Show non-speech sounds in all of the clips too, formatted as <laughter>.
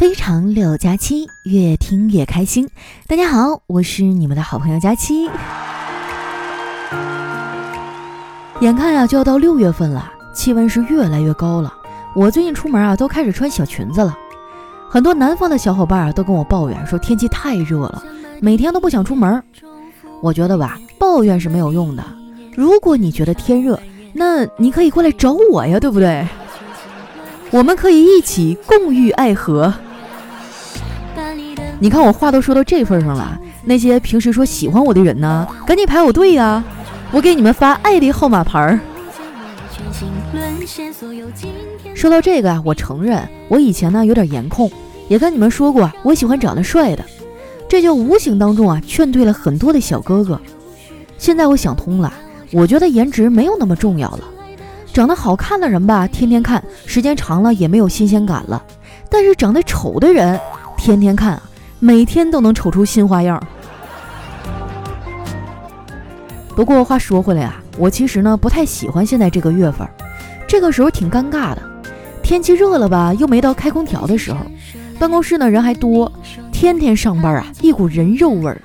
非常六加七，越听越开心。大家好，我是你们的好朋友佳期。眼看呀就要到六月份了，气温是越来越高了。我最近出门啊都开始穿小裙子了。很多南方的小伙伴啊都跟我抱怨说天气太热了，每天都不想出门。我觉得吧，抱怨是没有用的。如果你觉得天热，那你可以过来找我呀，对不对？我们可以一起共浴爱河。你看我话都说到这份上了，那些平时说喜欢我的人呢，赶紧排我队呀！我给你们发爱的号码牌儿。说到这个啊，我承认我以前呢有点颜控，也跟你们说过我喜欢长得帅的，这就无形当中啊劝退了很多的小哥哥。现在我想通了，我觉得颜值没有那么重要了，长得好看的人吧，天天看时间长了也没有新鲜感了，但是长得丑的人，天天看。每天都能瞅出新花样。不过话说回来啊，我其实呢不太喜欢现在这个月份，这个时候挺尴尬的。天气热了吧，又没到开空调的时候，办公室呢人还多，天天上班啊，一股人肉味儿。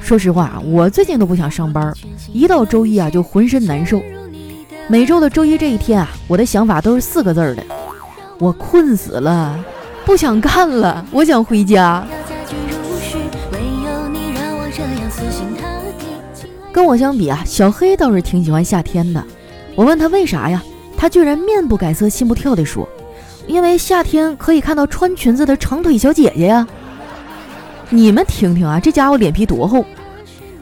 说实话啊，我最近都不想上班，一到周一啊就浑身难受。每周的周一这一天啊，我的想法都是四个字儿的：我困死了。不想干了，我想回家。跟我相比啊，小黑倒是挺喜欢夏天的。我问他为啥呀，他居然面不改色心不跳地说：“因为夏天可以看到穿裙子的长腿小姐姐呀。”你们听听啊，这家伙脸皮多厚。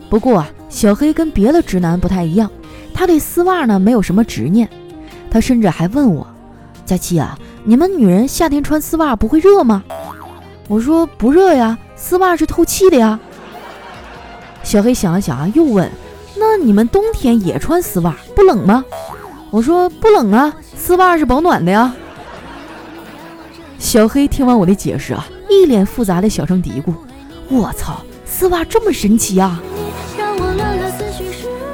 不过啊，小黑跟别的直男不太一样，他对丝袜呢没有什么执念。他甚至还问我：“佳期啊。”你们女人夏天穿丝袜不会热吗？我说不热呀，丝袜是透气的呀。小黑想了想啊，又问：那你们冬天也穿丝袜不冷吗？我说不冷啊，丝袜是保暖的呀。小黑听完我的解释啊，一脸复杂的小声嘀咕：我操，丝袜这么神奇啊！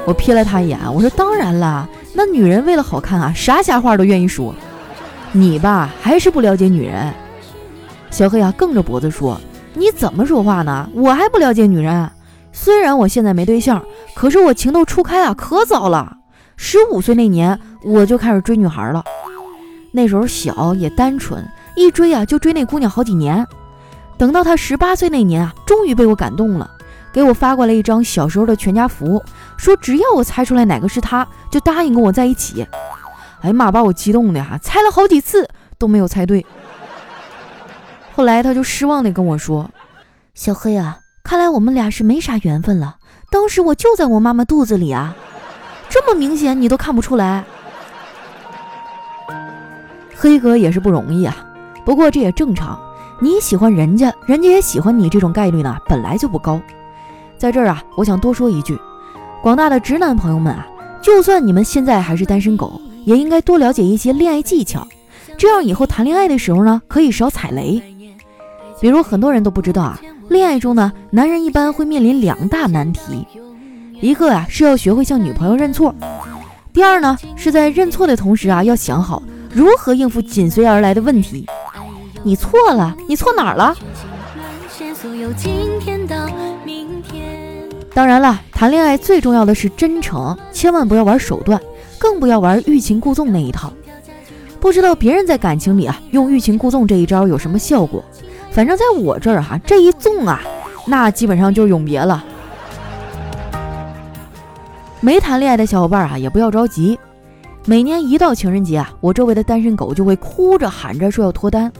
我瞥了他一眼，我说当然啦，那女人为了好看啊，啥瞎话都愿意说。你吧还是不了解女人，小黑啊，梗着脖子说：“你怎么说话呢？我还不了解女人。虽然我现在没对象，可是我情窦初开啊，可早了。十五岁那年我就开始追女孩了。那时候小也单纯，一追啊就追那姑娘好几年。等到她十八岁那年啊，终于被我感动了，给我发过来一张小时候的全家福，说只要我猜出来哪个是她，就答应跟我在一起。”哎呀妈！把我激动的哈，猜了好几次都没有猜对。后来他就失望的跟我说：“小黑啊，看来我们俩是没啥缘分了。当时我就在我妈妈肚子里啊，这么明显你都看不出来。”黑哥也是不容易啊，不过这也正常。你喜欢人家，人家也喜欢你，这种概率呢本来就不高。在这儿啊，我想多说一句，广大的直男朋友们啊，就算你们现在还是单身狗。也应该多了解一些恋爱技巧，这样以后谈恋爱的时候呢，可以少踩雷。比如很多人都不知道啊，恋爱中呢，男人一般会面临两大难题，一个啊是要学会向女朋友认错，第二呢是在认错的同时啊，要想好如何应付紧随而来的问题。你错了，你错哪儿了？当然了，谈恋爱最重要的是真诚，千万不要玩手段。更不要玩欲擒故纵那一套。不知道别人在感情里啊用欲擒故纵这一招有什么效果？反正在我这儿哈，这一纵啊，那基本上就永别了。没谈恋爱的小伙伴啊，也不要着急。每年一到情人节啊，我周围的单身狗就会哭着喊着说要脱单，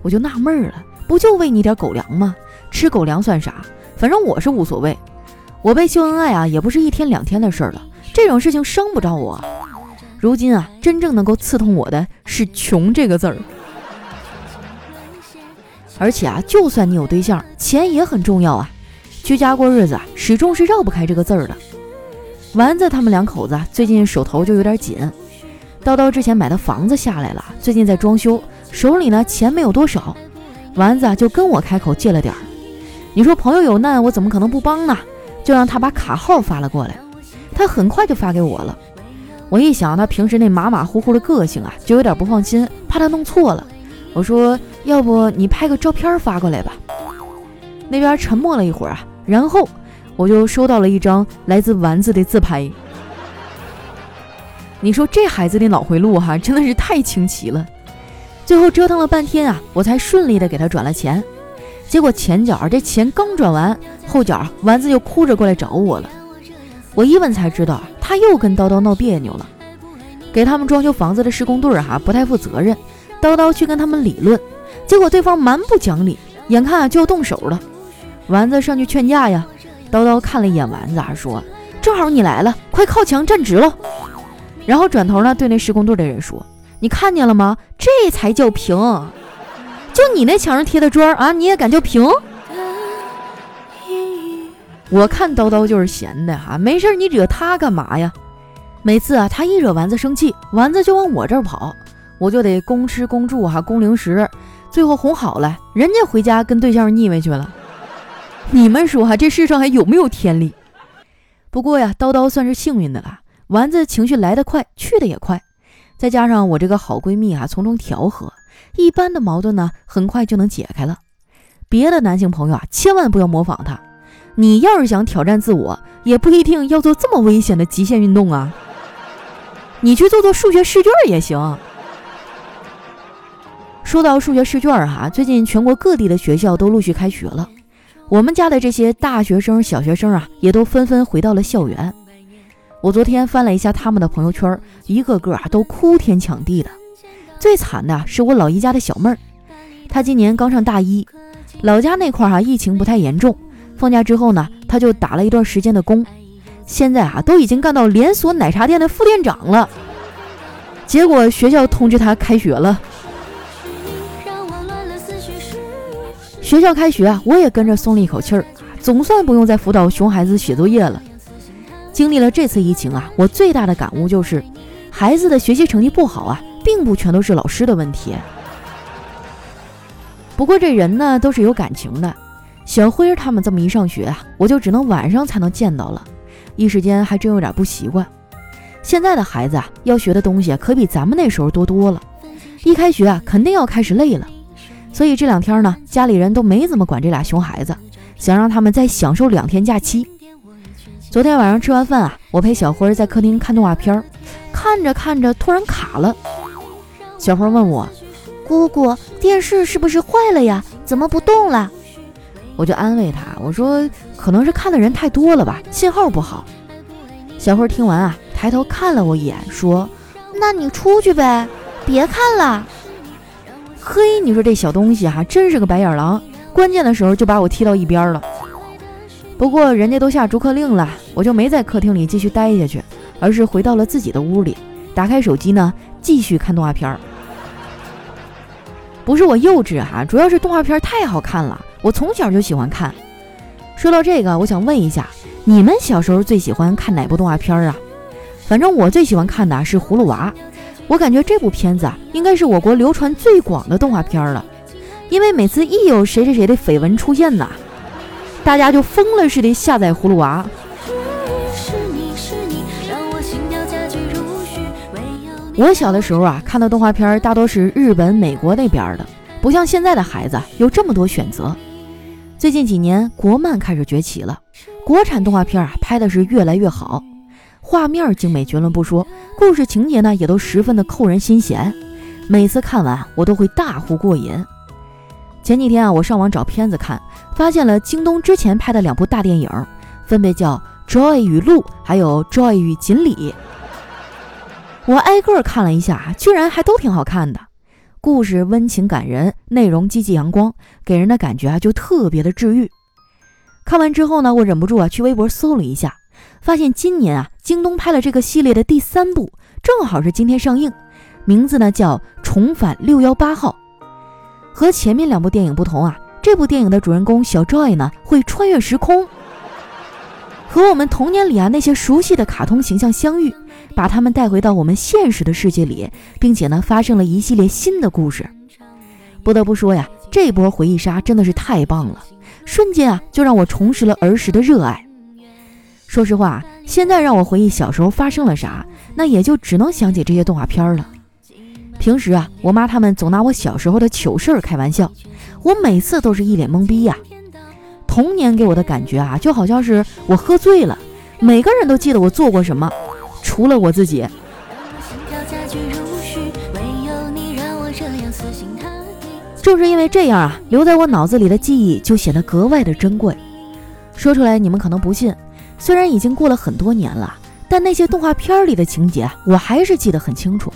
我就纳闷了，不就喂你点狗粮吗？吃狗粮算啥？反正我是无所谓。我被秀恩爱啊，也不是一天两天的事了，这种事情伤不着我。如今啊，真正能够刺痛我的是“穷”这个字儿。而且啊，就算你有对象，钱也很重要啊。居家过日子啊，始终是绕不开这个字儿的。丸子他们两口子，最近手头就有点紧。叨叨之前买的房子下来了，最近在装修，手里呢钱没有多少。丸子啊，就跟我开口借了点儿。你说朋友有难，我怎么可能不帮呢？就让他把卡号发了过来。他很快就发给我了。我一想他平时那马马虎虎的个性啊，就有点不放心，怕他弄错了。我说要不你拍个照片发过来吧。”那边沉默了一会儿啊，然后我就收到了一张来自丸子的自拍。你说这孩子的脑回路哈，真的是太清奇了。最后折腾了半天啊，我才顺利的给他转了钱。结果前脚这钱刚转完，后脚丸子就哭着过来找我了。我一问才知道，他又跟叨叨闹别扭了。给他们装修房子的施工队儿哈不太负责任，叨叨去跟他们理论，结果对方蛮不讲理，眼看就要动手了。丸子上去劝架呀，叨叨看了一眼丸子，说：“正好你来了，快靠墙站直了。”然后转头呢对那施工队的人说：“你看见了吗？这才叫平！就你那墙上贴的砖啊，你也敢叫平？”我看叨叨就是闲的哈，没事你惹他干嘛呀？每次啊，他一惹丸子生气，丸子就往我这儿跑，我就得公吃公住哈，公零食，最后哄好了，人家回家跟对象腻歪去了。你们说哈，这世上还有没有天理？不过呀，叨叨算是幸运的了，丸子情绪来得快，去的也快，再加上我这个好闺蜜啊，从中调和，一般的矛盾呢，很快就能解开了。别的男性朋友啊，千万不要模仿他，你要是想挑战自我，也不一定要做这么危险的极限运动啊。你去做做数学试卷也行。说到数学试卷哈，最近全国各地的学校都陆续开学了，我们家的这些大学生、小学生啊，也都纷纷回到了校园。我昨天翻了一下他们的朋友圈，一个个啊都哭天抢地的。最惨的是我老姨家的小妹儿，她今年刚上大一，老家那块儿哈疫情不太严重，放假之后呢，他就打了一段时间的工。现在啊，都已经干到连锁奶茶店的副店长了。结果学校通知他开学了。学校开学啊，我也跟着松了一口气儿，总算不用再辅导熊孩子写作业了。经历了这次疫情啊，我最大的感悟就是，孩子的学习成绩不好啊，并不全都是老师的问题。不过这人呢，都是有感情的。小辉儿他们这么一上学啊，我就只能晚上才能见到了。一时间还真有点不习惯。现在的孩子啊，要学的东西可比咱们那时候多多了。一开学啊，肯定要开始累了。所以这两天呢，家里人都没怎么管这俩熊孩子，想让他们再享受两天假期。昨天晚上吃完饭啊，我陪小辉在客厅看动画片，看着看着突然卡了。小辉问我：“姑姑，电视是不是坏了呀？怎么不动了？”我就安慰他，我说可能是看的人太多了吧，信号不好。小慧听完啊，抬头看了我一眼，说：“那你出去呗，别看了。”嘿，你说这小东西哈，真是个白眼狼，关键的时候就把我踢到一边了。不过人家都下逐客令了，我就没在客厅里继续待下去，而是回到了自己的屋里，打开手机呢，继续看动画片儿。不是我幼稚哈，主要是动画片太好看了。我从小就喜欢看。说到这个，我想问一下，你们小时候最喜欢看哪部动画片啊？反正我最喜欢看的是《葫芦娃》，我感觉这部片子啊，应该是我国流传最广的动画片了。因为每次一有谁谁谁的绯闻出现呐，大家就疯了似的下载《葫芦娃》。我我小的时候啊，看的动画片大多是日本、美国那边的。不像现在的孩子有这么多选择。最近几年，国漫开始崛起了，国产动画片啊拍的是越来越好，画面精美绝伦不说，故事情节呢也都十分的扣人心弦。每次看完，我都会大呼过瘾。前几天啊，我上网找片子看，发现了京东之前拍的两部大电影，分别叫《Joy 与鹿》还有《Joy 与锦鲤》。我挨个看了一下，居然还都挺好看的。故事温情感人，内容积极阳光，给人的感觉啊就特别的治愈。看完之后呢，我忍不住啊去微博搜了一下，发现今年啊京东拍了这个系列的第三部，正好是今天上映，名字呢叫《重返六幺八号》。和前面两部电影不同啊，这部电影的主人公小 Joy 呢会穿越时空，和我们童年里啊那些熟悉的卡通形象相遇。把他们带回到我们现实的世界里，并且呢，发生了一系列新的故事。不得不说呀，这波回忆杀真的是太棒了，瞬间啊就让我重拾了儿时的热爱。说实话，现在让我回忆小时候发生了啥，那也就只能想起这些动画片了。平时啊，我妈他们总拿我小时候的糗事儿开玩笑，我每次都是一脸懵逼呀。童年给我的感觉啊，就好像是我喝醉了，每个人都记得我做过什么，除了我自己。正是因为这样啊，留在我脑子里的记忆就显得格外的珍贵。说出来你们可能不信，虽然已经过了很多年了，但那些动画片里的情节我还是记得很清楚。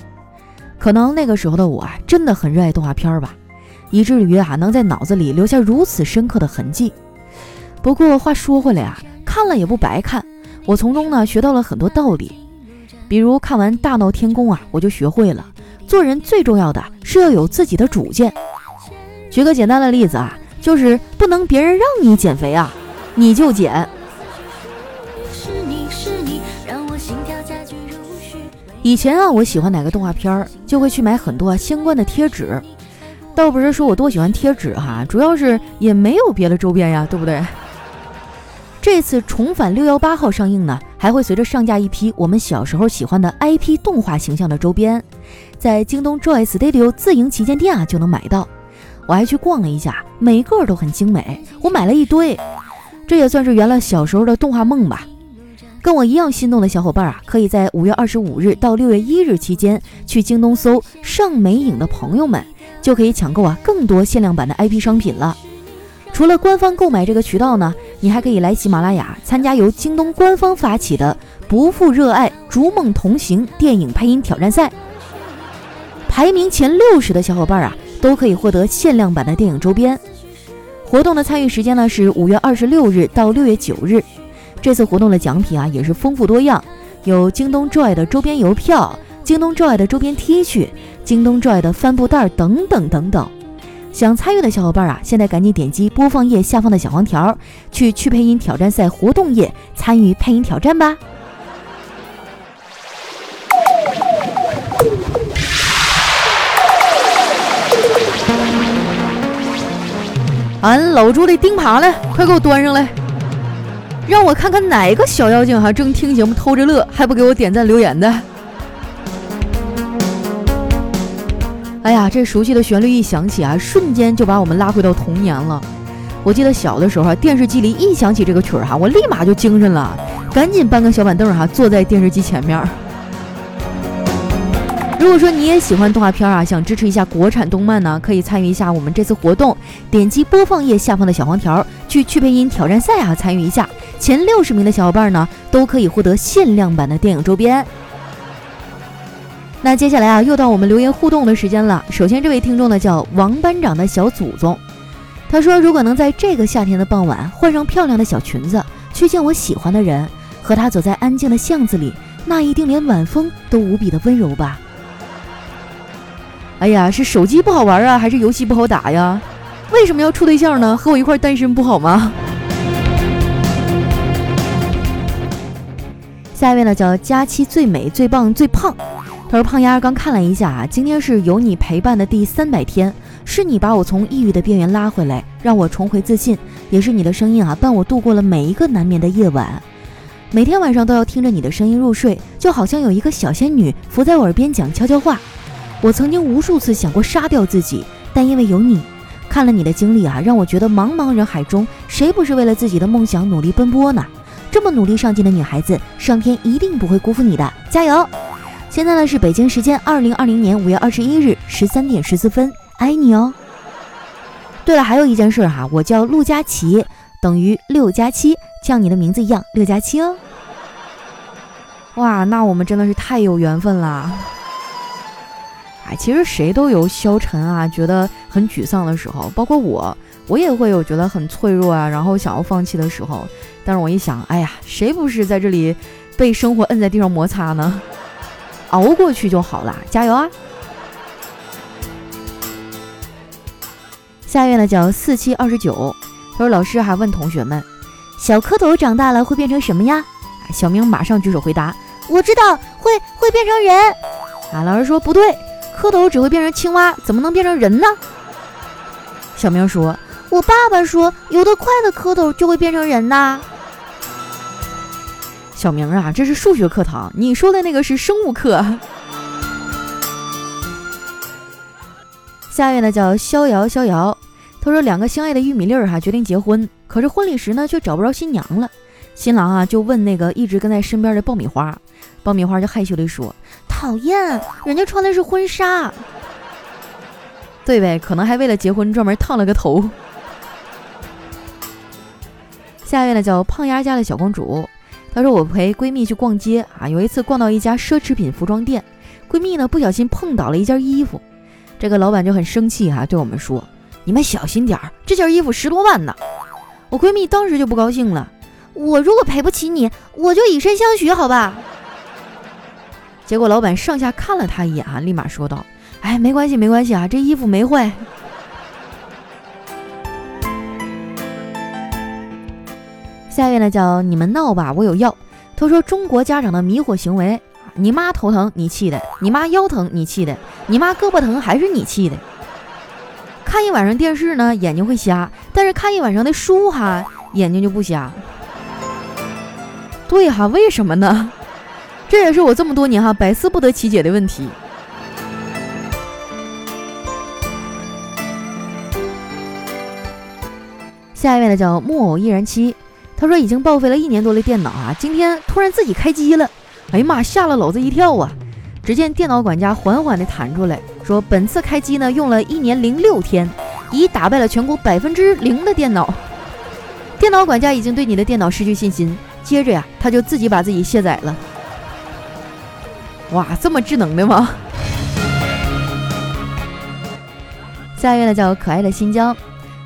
可能那个时候的我啊，真的很热爱动画片吧，以至于啊能在脑子里留下如此深刻的痕迹。不过话说回来啊，看了也不白看，我从中呢学到了很多道理。比如看完《大闹天宫》啊，我就学会了做人最重要的是要有自己的主见。举个简单的例子啊，就是不能别人让你减肥啊，你就减。以前啊，我喜欢哪个动画片儿，就会去买很多啊相关的贴纸。倒不是说我多喜欢贴纸哈，主要是也没有别的周边呀，对不对？这次重返六幺八号上映呢，还会随着上架一批我们小时候喜欢的 IP 动画形象的周边，在京东 Joy Studio 自营旗舰店啊就能买到。我还去逛了一下，每个都很精美，我买了一堆，这也算是圆了小时候的动画梦吧。跟我一样心动的小伙伴啊，可以在五月二十五日到六月一日期间去京东搜“上美影”的朋友们，就可以抢购啊更多限量版的 IP 商品了。除了官方购买这个渠道呢，你还可以来喜马拉雅参加由京东官方发起的“不负热爱，逐梦同行”电影配音挑战赛。排名前六十的小伙伴啊，都可以获得限量版的电影周边。活动的参与时间呢是五月二十六日到六月九日。这次活动的奖品啊也是丰富多样，有京东 Joy 的周边邮票、京东 Joy 的周边 T 恤、京东 Joy 的帆布袋等等等等。想参与的小伙伴啊，现在赶紧点击播放页下方的小黄条，去去配音挑战赛活动页参与配音挑战吧。俺老朱的钉耙了，快给我端上来，让我看看哪个小妖精哈正听节目偷着乐，还不给我点赞留言的。哎呀，这熟悉的旋律一响起啊，瞬间就把我们拉回到童年了。我记得小的时候啊，电视机里一响起这个曲儿哈，我立马就精神了，赶紧搬个小板凳哈，坐在电视机前面。如果说你也喜欢动画片啊，想支持一下国产动漫呢，可以参与一下我们这次活动，点击播放页下方的小黄条，去去配音挑战赛啊参与一下，前六十名的小伙伴呢，都可以获得限量版的电影周边。那接下来啊，又到我们留言互动的时间了。首先，这位听众呢叫王班长的小祖宗，他说：“如果能在这个夏天的傍晚换上漂亮的小裙子，去见我喜欢的人，和他走在安静的巷子里，那一定连晚风都无比的温柔吧。”哎呀，是手机不好玩啊，还是游戏不好打呀？为什么要处对象呢？和我一块单身不好吗？下一位呢叫佳期最美最棒最胖。他说：“胖丫刚看了一下啊，今天是有你陪伴的第三百天，是你把我从抑郁的边缘拉回来，让我重回自信，也是你的声音啊伴我度过了每一个难眠的夜晚。<laughs> 每天晚上都要听着你的声音入睡，就好像有一个小仙女伏在我耳边讲悄悄话。我曾经无数次想过杀掉自己，但因为有你，看了你的经历啊，让我觉得茫茫人海中，谁不是为了自己的梦想努力奔波呢？这么努力上进的女孩子，上天一定不会辜负你的，加油！”现在呢是北京时间二零二零年五月二十一日十三点十四分，爱你哦。对了，还有一件事哈，我叫陆佳琪，等于六加七，像你的名字一样，六加七哦。哇，那我们真的是太有缘分啦！哎，其实谁都有消沉啊，觉得很沮丧的时候，包括我，我也会有觉得很脆弱啊，然后想要放弃的时候。但是我一想，哎呀，谁不是在这里被生活摁在地上摩擦呢？熬过去就好了，加油啊！下一位呢叫四七二十九，他说老师还问同学们，小蝌蚪长大了会变成什么呀？小明马上举手回答，我知道会会变成人。啊，老师说不对，蝌蚪只会变成青蛙，怎么能变成人呢？小明说，我爸爸说游得快的蝌蚪就会变成人呐。小明啊，这是数学课堂，你说的那个是生物课。下一位呢叫逍遥逍遥，他说两个相爱的玉米粒儿哈决定结婚，可是婚礼时呢却找不着新娘了。新郎啊就问那个一直跟在身边的爆米花，爆米花就害羞地说：“讨厌，人家穿的是婚纱。”对呗，可能还为了结婚专门烫了个头。下一位呢叫胖丫家的小公主，她说我陪闺蜜去逛街啊，有一次逛到一家奢侈品服装店，闺蜜呢不小心碰倒了一件衣服，这个老板就很生气哈，对我们说：“你们小心点儿，这件衣服十多万呢。”我闺蜜当时就不高兴了，我如果赔不起你，我就以身相许，好吧？结果老板上下看了她一眼啊，立马说道：“哎，没关系，没关系啊，这衣服没坏。”下一位呢叫你们闹吧，我有药。他说中国家长的迷惑行为，你妈头疼你气的，你妈腰疼你气的，你妈胳膊疼还是你气的。看一晚上电视呢，眼睛会瞎，但是看一晚上的书哈，眼睛就不瞎。对哈，为什么呢？这也是我这么多年哈百思不得其解的问题。下一位呢叫木偶一人妻。他说已经报废了一年多的电脑啊，今天突然自己开机了，哎呀妈，吓了老子一跳啊！只见电脑管家缓缓地弹出来，说本次开机呢用了一年零六天，已打败了全国百分之零的电脑。电脑管家已经对你的电脑失去信心，接着呀，他就自己把自己卸载了。哇，这么智能的吗？下一位呢叫可爱的新疆，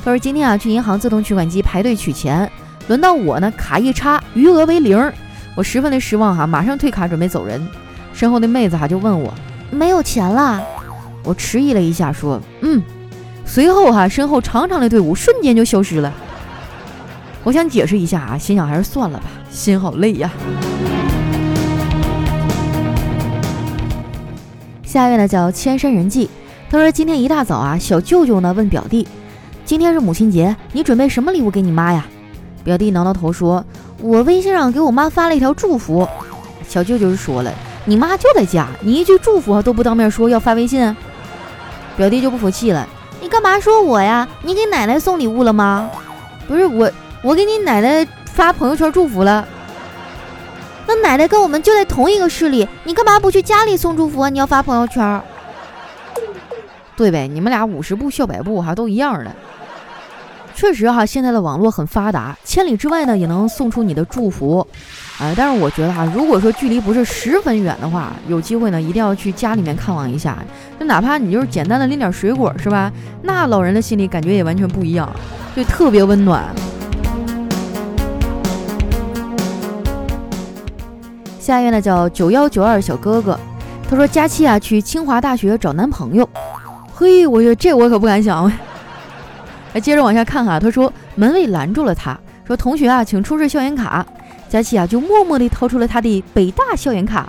他说今天啊去银行自动取款机排队取钱。轮到我呢，卡一插，余额为零，我十分的失望哈，马上退卡准备走人。身后的妹子哈就问我没有钱了，我迟疑了一下说嗯，随后哈身后长长的队伍瞬间就消失了。我想解释一下啊，心想还是算了吧，心好累呀。下一位呢叫千山人迹，他说今天一大早啊，小舅舅呢问表弟，今天是母亲节，你准备什么礼物给你妈呀？表弟挠挠头说：“我微信上给我妈发了一条祝福。”小舅舅说了：“你妈就在家，你一句祝福都不当面说，要发微信？”表弟就不服气了：“你干嘛说我呀？你给奶奶送礼物了吗？不是我，我给你奶奶发朋友圈祝福了。那奶奶跟我们就在同一个市里，你干嘛不去家里送祝福？你要发朋友圈？对呗？你们俩五十步笑百步，哈，都一样的。”确实哈，现在的网络很发达，千里之外呢也能送出你的祝福，啊！但是我觉得哈，如果说距离不是十分远的话，有机会呢一定要去家里面看望一下，就哪怕你就是简单的拎点水果是吧？那老人的心里感觉也完全不一样，就特别温暖。下一位呢叫九幺九二小哥哥，他说佳期啊去清华大学找男朋友，嘿，我觉得这我可不敢想。哎，接着往下看哈。他说门卫拦住了他，说：“同学啊，请出示校园卡。”佳琪啊，就默默地掏出了他的北大校园卡。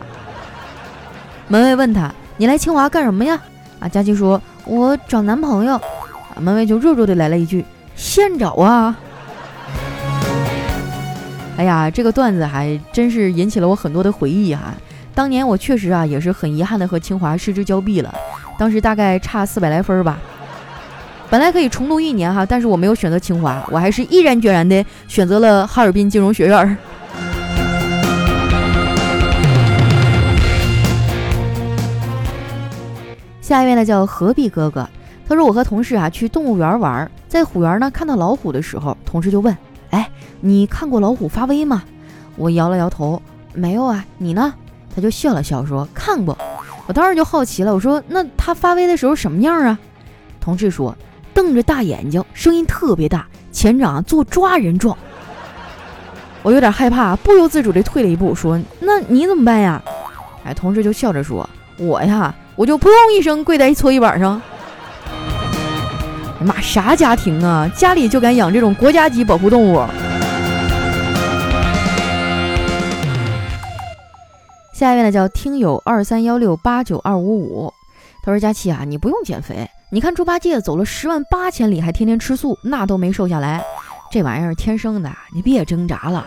门卫问他：“你来清华干什么呀？”啊，佳琪说：“我找男朋友。”啊，门卫就弱弱的来了一句：“现找啊！”哎呀，这个段子还真是引起了我很多的回忆哈。当年我确实啊，也是很遗憾的和清华失之交臂了，当时大概差四百来分吧。本来可以重读一年哈，但是我没有选择清华，我还是毅然决然的选择了哈尔滨金融学院。下一位呢叫何必哥哥，他说我和同事啊去动物园玩，在虎园呢看到老虎的时候，同事就问：“哎，你看过老虎发威吗？”我摇了摇头，没有啊，你呢？他就笑了笑说：“看过。”我当时就好奇了，我说：“那他发威的时候什么样啊？”同事说。瞪着大眼睛，声音特别大，前掌做抓人状。我有点害怕，不由自主地退了一步，说：“那你怎么办呀？”哎，同事就笑着说：“我呀，我就扑通一声跪在搓衣板上。”妈，啥家庭啊？家里就敢养这种国家级保护动物？下一位呢，叫听友二三幺六八九二五五，他说：“佳琪啊，你不用减肥。”你看猪八戒走了十万八千里，还天天吃素，那都没瘦下来，这玩意儿天生的，你别挣扎了。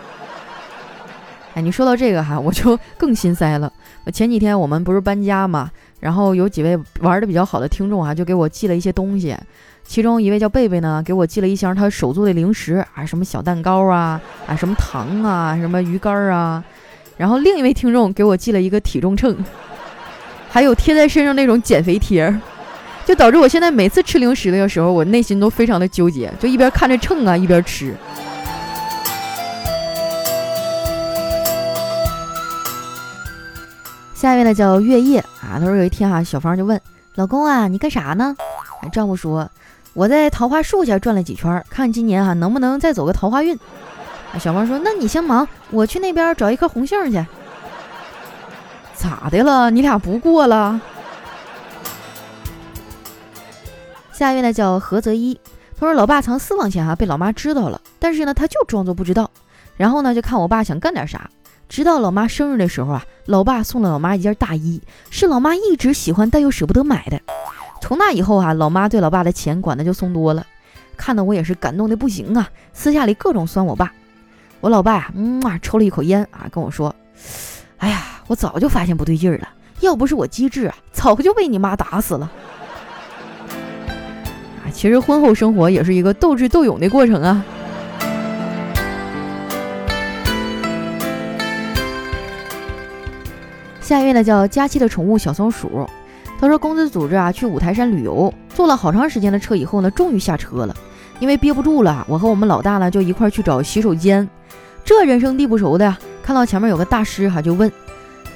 <laughs> 哎，你说到这个哈，我就更心塞了。前几天我们不是搬家嘛，然后有几位玩的比较好的听众啊，就给我寄了一些东西。其中一位叫贝贝呢，给我寄了一箱他手做的零食啊，什么小蛋糕啊，啊什么糖啊，什么鱼干啊。然后另一位听众给我寄了一个体重秤，还有贴在身上那种减肥贴，就导致我现在每次吃零食的时候，我内心都非常的纠结，就一边看着秤啊，一边吃。下一位呢叫月夜啊，他说有一天哈，小芳就问老公啊，你干啥呢？丈夫说我在桃花树下转了几圈，看今年哈能不能再走个桃花运。小芳说那你先忙，我去那边找一颗红杏去。咋的了？你俩不过了？下一位呢叫何泽一，他说老爸藏私房钱哈被老妈知道了，但是呢他就装作不知道，然后呢就看我爸想干点啥。直到老妈生日的时候啊，老爸送了老妈一件大衣，是老妈一直喜欢但又舍不得买的。从那以后啊，老妈对老爸的钱管的就松多了，看得我也是感动的不行啊，私下里各种酸我爸。我老爸呀，嗯啊，抽了一口烟啊，跟我说：“哎呀，我早就发现不对劲了，要不是我机智啊，早就被你妈打死了。”其实婚后生活也是一个斗智斗勇的过程啊。下一位呢叫佳期的宠物小松鼠，他说公司组织啊去五台山旅游，坐了好长时间的车以后呢，终于下车了。因为憋不住了，我和我们老大呢就一块去找洗手间。这人生地不熟的呀，看到前面有个大师哈，就问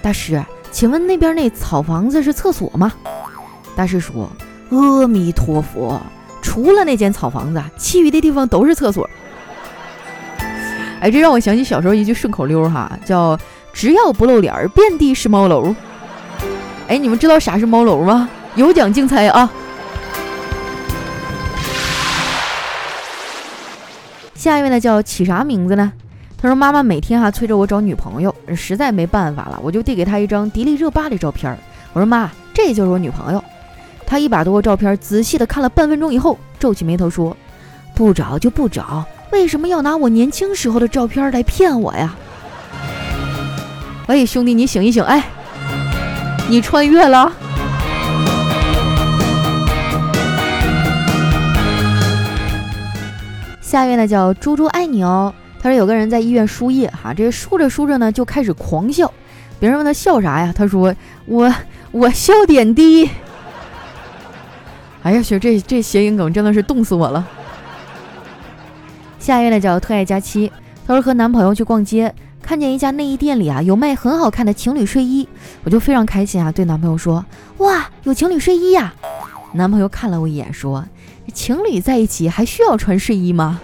大师，请问那边那草房子是厕所吗？大师说阿弥陀佛，除了那间草房子，其余的地方都是厕所。哎，这让我想起小时候一句顺口溜哈，叫。只要不露脸儿，遍地是猫楼。哎，你们知道啥是猫楼吗？有奖竞猜啊！下一位呢，叫起啥名字呢？他说：“妈妈每天哈催着我找女朋友，实在没办法了，我就递给他一张迪丽热巴的照片。我说妈，这就是我女朋友。他一把夺过照片，仔细的看了半分钟以后，皱起眉头说：不找就不找，为什么要拿我年轻时候的照片来骗我呀？”喂，兄弟，你醒一醒！哎，你穿越了。下一位呢，叫猪猪爱你哦。他说有个人在医院输液，哈，这输着输着呢，就开始狂笑。别人问他笑啥呀？他说我我笑点滴。哎呀，学这这谐音梗真的是冻死我了。下一位呢，叫特爱佳期。她说和男朋友去逛街。看见一家内衣店里啊有卖很好看的情侣睡衣，我就非常开心啊，对男朋友说：“哇，有情侣睡衣呀！”男朋友看了我一眼说：“情侣在一起还需要穿睡衣吗？”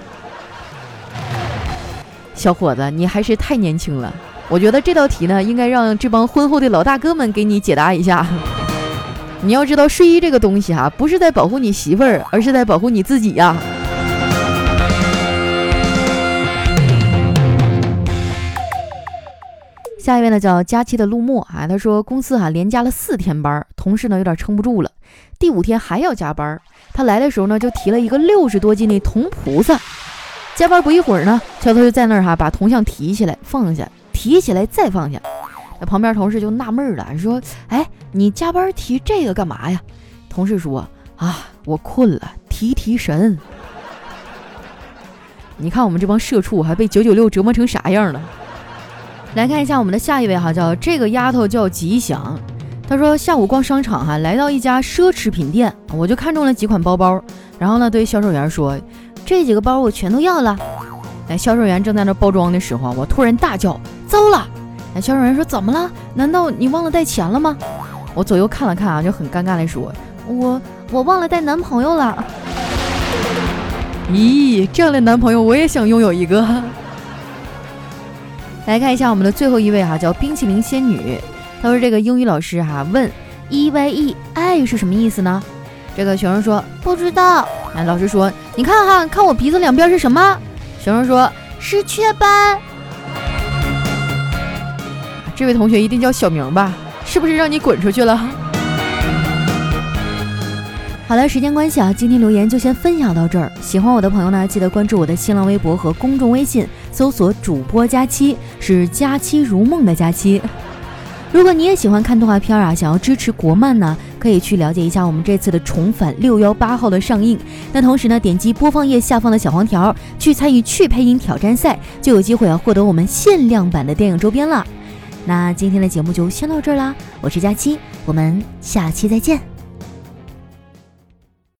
<laughs> 小伙子，你还是太年轻了。我觉得这道题呢，应该让这帮婚后的老大哥们给你解答一下。你要知道，睡衣这个东西哈，不是在保护你媳妇儿，而是在保护你自己呀。下一位呢叫佳期的陆墨啊，他说公司哈连加了四天班，同事呢有点撑不住了，第五天还要加班。他来的时候呢就提了一个六十多斤的铜菩萨，加班不一会儿呢，小偷就在那儿哈把铜像提起来放下，提起来再放下。那旁边同事就纳闷了，说：“哎，你加班提这个干嘛呀？”同事说：“啊，我困了，提提神。”你看我们这帮社畜还被九九六折磨成啥样了？来看一下我们的下一位哈，叫这个丫头叫吉祥。她说下午逛商场哈，来到一家奢侈品店，我就看中了几款包包，然后呢对销售员说，这几个包我全都要了。哎，销售员正在那包装的时候，我突然大叫，糟了！哎，销售员说怎么了？难道你忘了带钱了吗？我左右看了看啊，就很尴尬的说，我我忘了带男朋友了。咦，这样的男朋友我也想拥有一个。<laughs> 来看一下我们的最后一位哈，叫冰淇淋仙女。她说：“这个英语老师哈问，E Y E 爱是什么意思呢？”这个学生说：“不知道。”哎，老师说：“你看哈，看我鼻子两边是什么？”学生说：“是雀斑。”这位同学一定叫小明吧？是不是让你滚出去了？好了，时间关系啊，今天留言就先分享到这儿。喜欢我的朋友呢，记得关注我的新浪微博和公众微信。搜索主播佳期，是佳期如梦的佳期。如果你也喜欢看动画片啊，想要支持国漫呢，可以去了解一下我们这次的重返六幺八号的上映。那同时呢，点击播放页下方的小黄条，去参与去配音挑战赛，就有机会啊获得我们限量版的电影周边了。那今天的节目就先到这儿啦，我是佳期，我们下期再见。